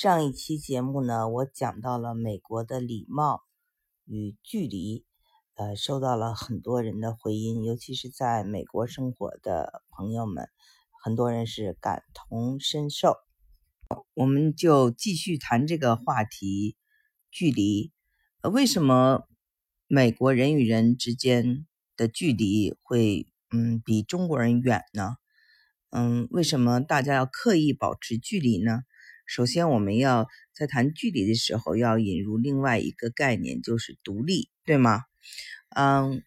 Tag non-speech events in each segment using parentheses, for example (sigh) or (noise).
上一期节目呢，我讲到了美国的礼貌与距离，呃，收到了很多人的回音，尤其是在美国生活的朋友们，很多人是感同身受。我们就继续谈这个话题，距离。呃，为什么美国人与人之间的距离会嗯比中国人远呢？嗯，为什么大家要刻意保持距离呢？首先，我们要在谈距离的时候，要引入另外一个概念，就是独立，对吗？嗯，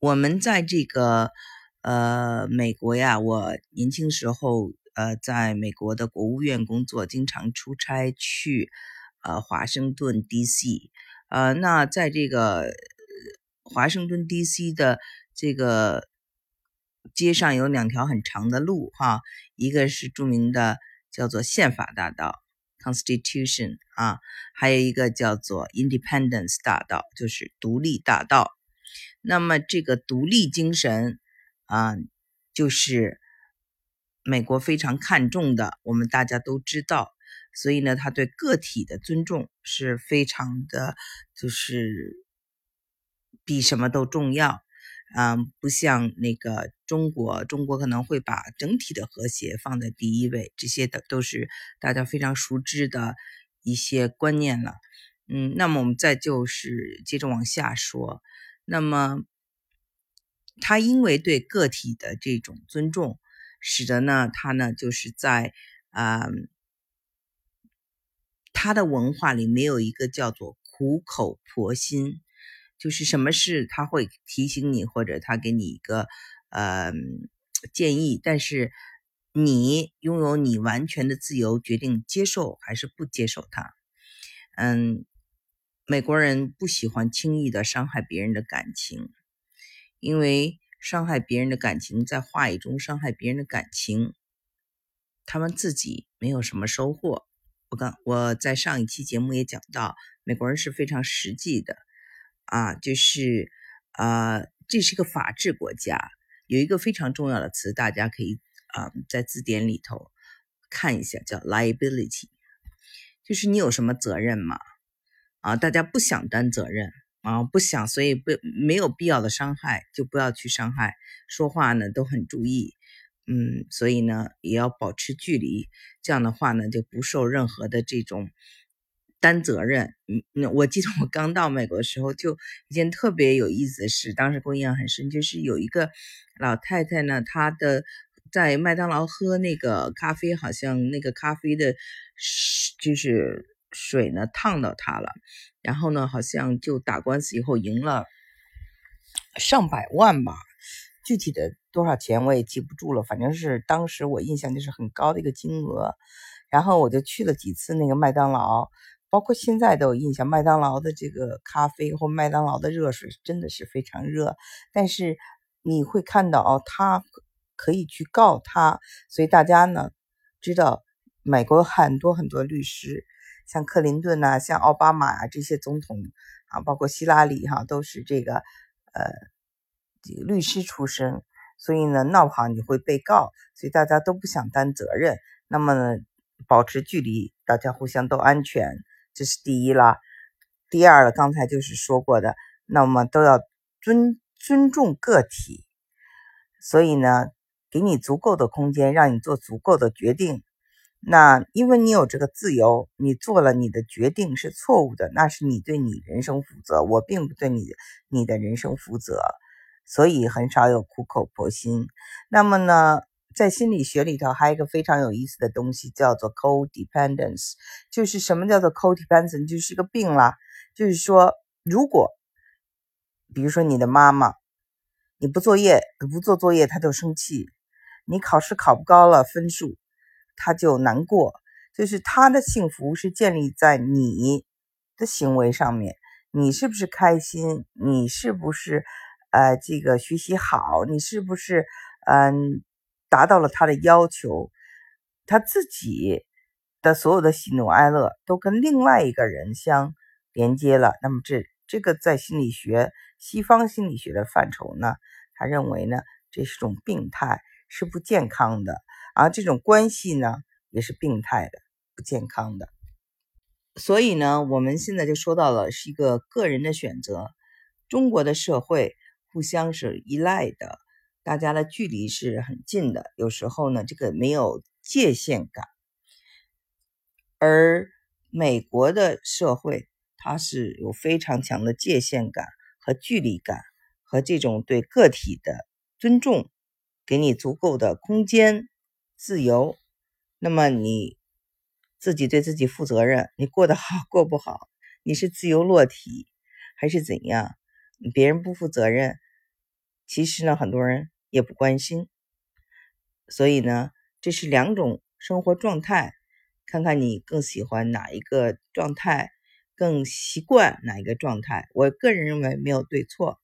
我们在这个呃美国呀，我年轻时候呃在美国的国务院工作，经常出差去呃华盛顿 D.C. 呃，那在这个华盛顿 D.C. 的这个街上有两条很长的路哈，一个是著名的。叫做宪法大道 （Constitution） 啊，还有一个叫做 Independence 大道，就是独立大道。那么这个独立精神啊，就是美国非常看重的，我们大家都知道。所以呢，他对个体的尊重是非常的，就是比什么都重要。嗯，不像那个中国，中国可能会把整体的和谐放在第一位，这些的都是大家非常熟知的一些观念了。嗯，那么我们再就是接着往下说，那么他因为对个体的这种尊重，使得呢，他呢就是在啊，他的文化里没有一个叫做苦口婆心。就是什么事他会提醒你，或者他给你一个呃建议，但是你拥有你完全的自由，决定接受还是不接受他。嗯，美国人不喜欢轻易的伤害别人的感情，因为伤害别人的感情，在话语中伤害别人的感情，他们自己没有什么收获。我刚我在上一期节目也讲到，美国人是非常实际的。啊，就是，呃，这是个法治国家，有一个非常重要的词，大家可以啊在字典里头看一下，叫 liability，就是你有什么责任吗？啊，大家不想担责任啊，不想，所以不没有必要的伤害就不要去伤害，说话呢都很注意，嗯，所以呢也要保持距离，这样的话呢就不受任何的这种。担责任，嗯，那我记得我刚到美国的时候，就一件特别有意思的事，当时给我印象很深，就是有一个老太太呢，她的在麦当劳喝那个咖啡，好像那个咖啡的，就是水呢烫到她了，然后呢，好像就打官司以后赢了上百万吧，具体的多少钱我也记不住了，反正是当时我印象就是很高的一个金额，然后我就去了几次那个麦当劳。包括现在都有印象，麦当劳的这个咖啡或麦当劳的热水真的是非常热，但是你会看到哦，他可以去告他，所以大家呢知道，美国很多很多律师，像克林顿呐，像奥巴马啊这些总统啊，包括希拉里哈，都是这个呃律师出身，所以呢闹不好你会被告，所以大家都不想担责任，那么保持距离，大家互相都安全。这是第一了，第二了，刚才就是说过的，那么都要尊尊重个体，所以呢，给你足够的空间，让你做足够的决定。那因为你有这个自由，你做了你的决定是错误的，那是你对你人生负责，我并不对你你的人生负责，所以很少有苦口婆心。那么呢？在心理学里头，还有一个非常有意思的东西，叫做 codependence。就是什么叫做 codependence？就是一个病啦。就是说，如果比如说你的妈妈，你不作业，不做作业，她就生气；你考试考不高了分数，她就难过。就是她的幸福是建立在你的行为上面，你是不是开心？你是不是呃这个学习好？你是不是嗯？达到了他的要求，他自己的所有的喜怒哀乐都跟另外一个人相连接了。那么这这个在心理学西方心理学的范畴呢，他认为呢这是种病态，是不健康的，而这种关系呢也是病态的、不不健康的。所以呢，我们现在就说到了是一个个人的选择。中国的社会互相是依赖的，大家的距离是很近的，有时候呢，这个没有界限感。而美国的社会，它是有非常强的界限感和距离感，和这种对个体的尊重，给你足够的空间、自由。那么你自己对自己负责任，你过得好 (laughs) 过不好，你是自由落体还是怎样？别人不负责任，其实呢，很多人也不关心。所以呢，这是两种生活状态。看看你更喜欢哪一个状态，更习惯哪一个状态。我个人认为没有对错。